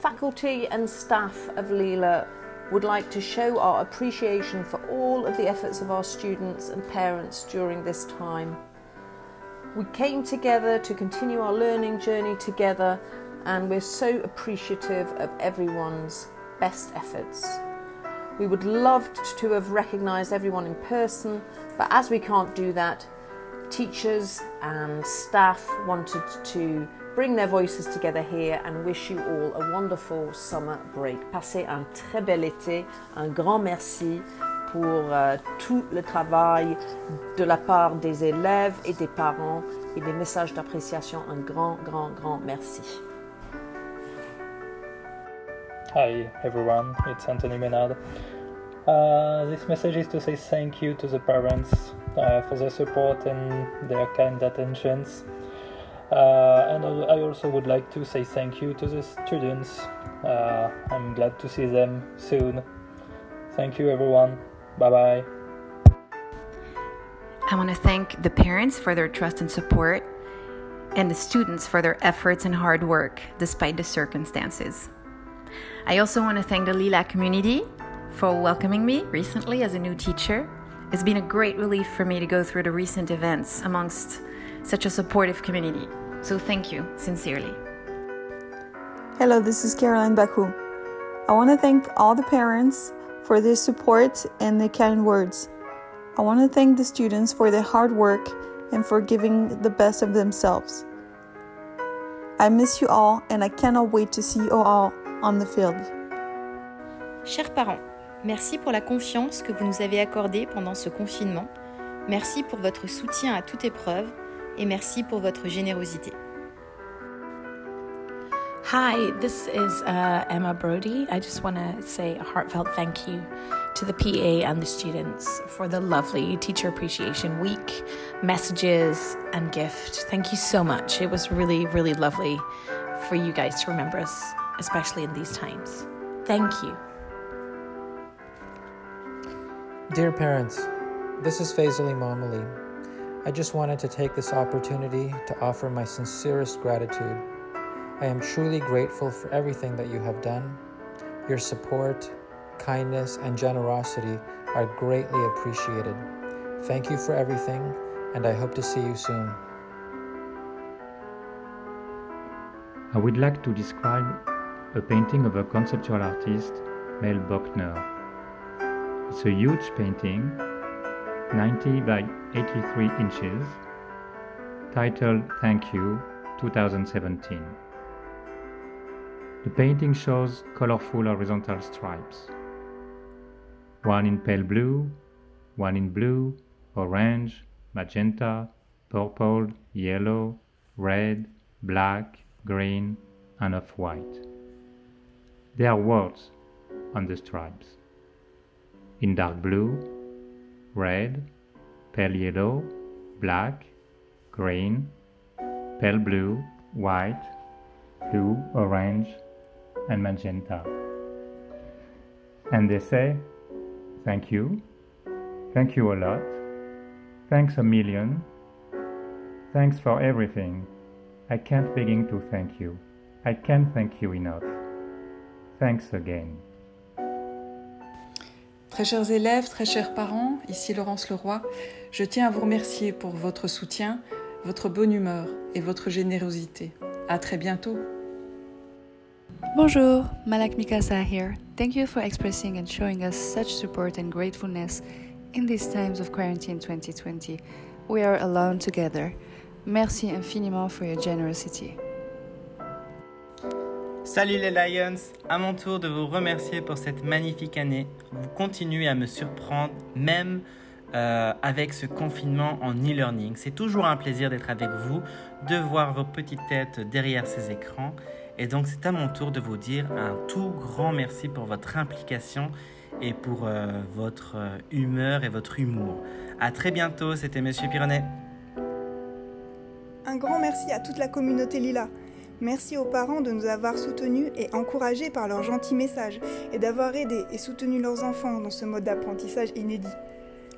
Faculty and staff of Lila would like to show our appreciation for all of the efforts of our students and parents during this time. We came together to continue our learning journey together, and we're so appreciative of everyone's best efforts. We would love to have recognised everyone in person, but as we can't do that, teachers and staff wanted to bring their voices together here and wish you all a wonderful summer break. Passez un très bel été, un grand merci pour euh, tout le travail de la part des élèves et des parents et des messages d'appréciation. Un grand, grand, grand merci. Hi everyone, it's Anthony Menard. Uh, this message is to say thank you to the parents uh, for their support and their kind attentions. Uh, and I also would like to say thank you to the students. Uh, I'm glad to see them soon. Thank you everyone. Bye bye. I want to thank the parents for their trust and support, and the students for their efforts and hard work despite the circumstances. I also want to thank the Lila community for welcoming me recently as a new teacher. It's been a great relief for me to go through the recent events amongst such a supportive community. So thank you, sincerely. Hello, this is Caroline Baku. I want to thank all the parents for their support and their kind words. I want to thank the students for their hard work and for giving the best of themselves. I miss you all and I cannot wait to see you all on the field. Chers parents, merci pour la confiance que vous nous avez accordée pendant ce confinement. Merci pour votre soutien à toute épreuve et merci pour votre générosité. Hi, this is uh, Emma Brody. I just want to say a heartfelt thank you to the PA and the students for the lovely Teacher Appreciation Week messages and gift. Thank you so much. It was really, really lovely for you guys to remember us, especially in these times. Thank you. Dear parents, this is Faisal Imam Ali. I just wanted to take this opportunity to offer my sincerest gratitude. I am truly grateful for everything that you have done. Your support, kindness, and generosity are greatly appreciated. Thank you for everything, and I hope to see you soon. I would like to describe a painting of a conceptual artist, Mel Bochner. It's a huge painting, 90 by 83 inches, titled Thank You 2017. The painting shows colorful horizontal stripes. One in pale blue, one in blue, orange, magenta, purple, yellow, red, black, green, and off-white. There are words on the stripes. In dark blue, red, pale yellow, black, green, pale blue, white, blue, orange, and magenta. And they say, Thank you, thank you a lot, thanks a million, thanks for everything. I can't begin to thank you. I can't thank you enough. Thanks again. Très chers élèves, très chers parents, ici Laurence Leroy, je tiens à vous remercier pour votre soutien, votre bonne humeur et votre générosité. À très bientôt. Bonjour, Malak Mikasa here. Thank you for expressing and showing us such support and gratefulness in these times of quarantine 2020. We are alone together. Merci infiniment for your generosity. Salut les Lions, à mon tour de vous remercier pour cette magnifique année. Vous continuez à me surprendre, même euh, avec ce confinement en e-learning. C'est toujours un plaisir d'être avec vous, de voir vos petites têtes derrière ces écrans. Et donc c'est à mon tour de vous dire un tout grand merci pour votre implication et pour euh, votre euh, humeur et votre humour. À très bientôt, c'était Monsieur Pironnet. Un grand merci à toute la communauté Lila. Merci aux parents de nous avoir soutenus et encouragés par leurs gentils messages et d'avoir aidé et soutenu leurs enfants dans ce mode d'apprentissage inédit.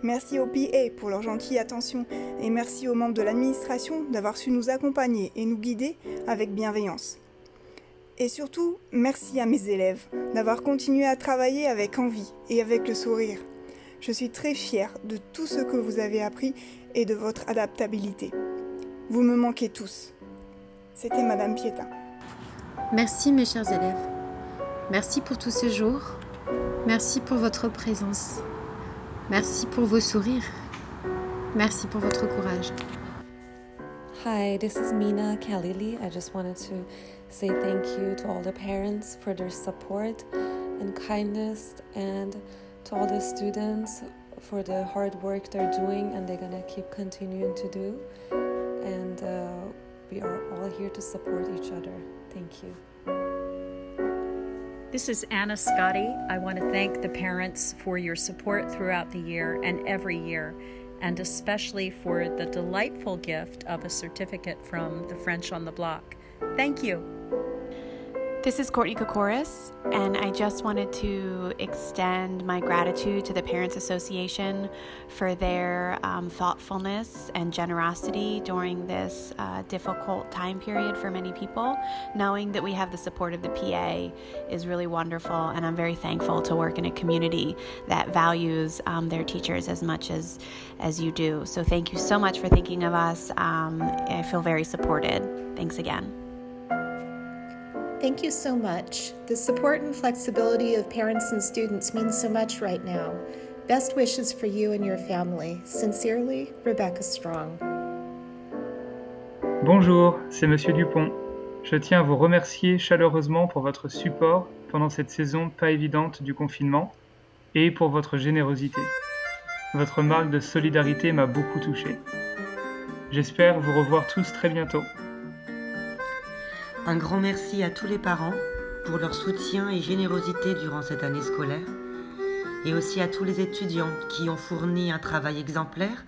Merci aux PA pour leur gentille attention et merci aux membres de l'administration d'avoir su nous accompagner et nous guider avec bienveillance. Et surtout, merci à mes élèves d'avoir continué à travailler avec envie et avec le sourire. Je suis très fière de tout ce que vous avez appris et de votre adaptabilité. Vous me manquez tous. C'était Madame Pieta. Merci mes chers élèves. Merci pour tous ces jours. Merci pour votre présence. Merci pour vos sourires. Merci pour votre courage. Hi, this is Mina Kalili. I just wanted to say thank you to all the parents for their support and kindness and to all the students for the hard work they're doing and they're gonna keep continuing to do. And uh, we are all here to support each other. Thank you. This is Anna Scotty. I want to thank the parents for your support throughout the year and every year, and especially for the delightful gift of a certificate from the French on the Block. Thank you. This is Courtney Kokoris, and I just wanted to extend my gratitude to the Parents Association for their um, thoughtfulness and generosity during this uh, difficult time period for many people. Knowing that we have the support of the PA is really wonderful, and I'm very thankful to work in a community that values um, their teachers as much as, as you do. So, thank you so much for thinking of us. Um, I feel very supported. Thanks again. Thank you so much. The support and flexibility of parents and students means so much right now. Best wishes for you and your family. Sincerely, Rebecca Strong. Bonjour, c'est Monsieur Dupont. Je tiens à vous remercier chaleureusement pour votre support pendant cette saison pas évidente du confinement et pour votre générosité. Votre marque de solidarité m'a beaucoup touché. J'espère vous revoir tous très bientôt. Un grand merci à tous les parents pour leur soutien et générosité durant cette année scolaire et aussi à tous les étudiants qui ont fourni un travail exemplaire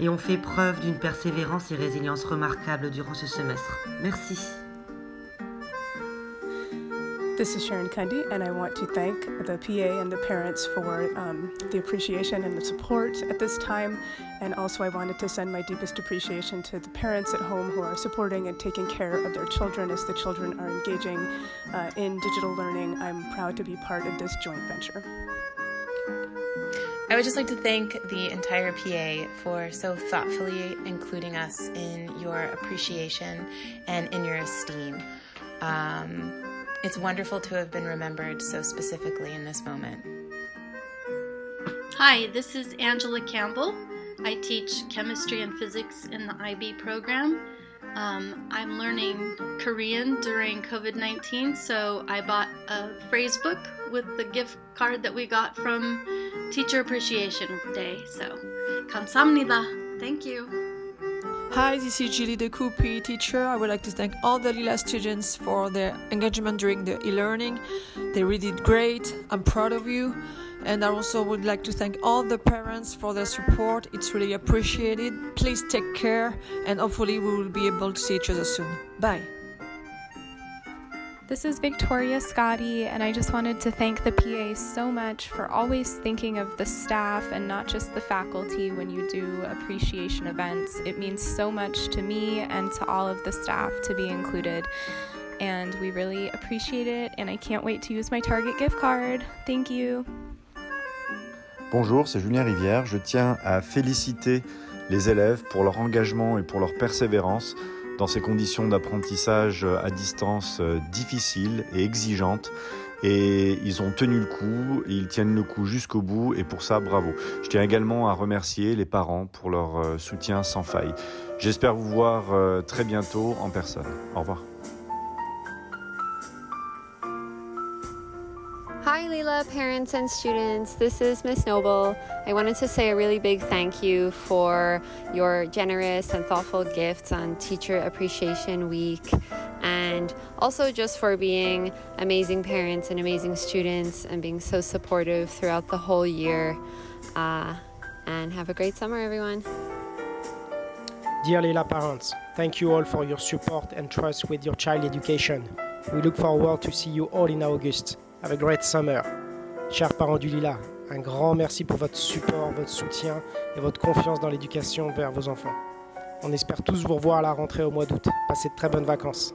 et ont fait preuve d'une persévérance et résilience remarquables durant ce semestre. Merci. This is Sharon Cundy, and I want to thank the PA and the parents for um, the appreciation and the support at this time. And also, I wanted to send my deepest appreciation to the parents at home who are supporting and taking care of their children as the children are engaging uh, in digital learning. I'm proud to be part of this joint venture. I would just like to thank the entire PA for so thoughtfully including us in your appreciation and in your esteem. Um, it's wonderful to have been remembered so specifically in this moment. Hi, this is Angela Campbell. I teach chemistry and physics in the IB program. Um, I'm learning Korean during COVID 19, so I bought a phrase book with the gift card that we got from Teacher Appreciation Day. So, 감사합니다. Thank you. Hi, this is Julie the PE teacher. I would like to thank all the Lila students for their engagement during the e-learning. They really did great. I'm proud of you. And I also would like to thank all the parents for their support. It's really appreciated. Please take care and hopefully we will be able to see each other soon. Bye. This is Victoria Scotty, and I just wanted to thank the PA so much for always thinking of the staff and not just the faculty when you do appreciation events. It means so much to me and to all of the staff to be included, and we really appreciate it. And I can't wait to use my Target gift card. Thank you. Bonjour, c'est Julien Rivière. Je tiens à féliciter les élèves pour leur engagement et pour leur persévérance dans ces conditions d'apprentissage à distance difficiles et exigeantes. Et ils ont tenu le coup, ils tiennent le coup jusqu'au bout, et pour ça, bravo. Je tiens également à remercier les parents pour leur soutien sans faille. J'espère vous voir très bientôt en personne. Au revoir. Hi, Lila, parents and students. This is Miss Noble. I wanted to say a really big thank you for your generous and thoughtful gifts on Teacher Appreciation Week, and also just for being amazing parents and amazing students and being so supportive throughout the whole year. Uh, and have a great summer, everyone. Dear Lila parents, thank you all for your support and trust with your child education. We look forward to see you all in August. Have a great summer. Chers parents du Lila, un grand merci pour votre support, votre soutien et votre confiance dans l'éducation vers vos enfants. On espère tous vous revoir à la rentrée au mois d'août. Passez de très bonnes vacances.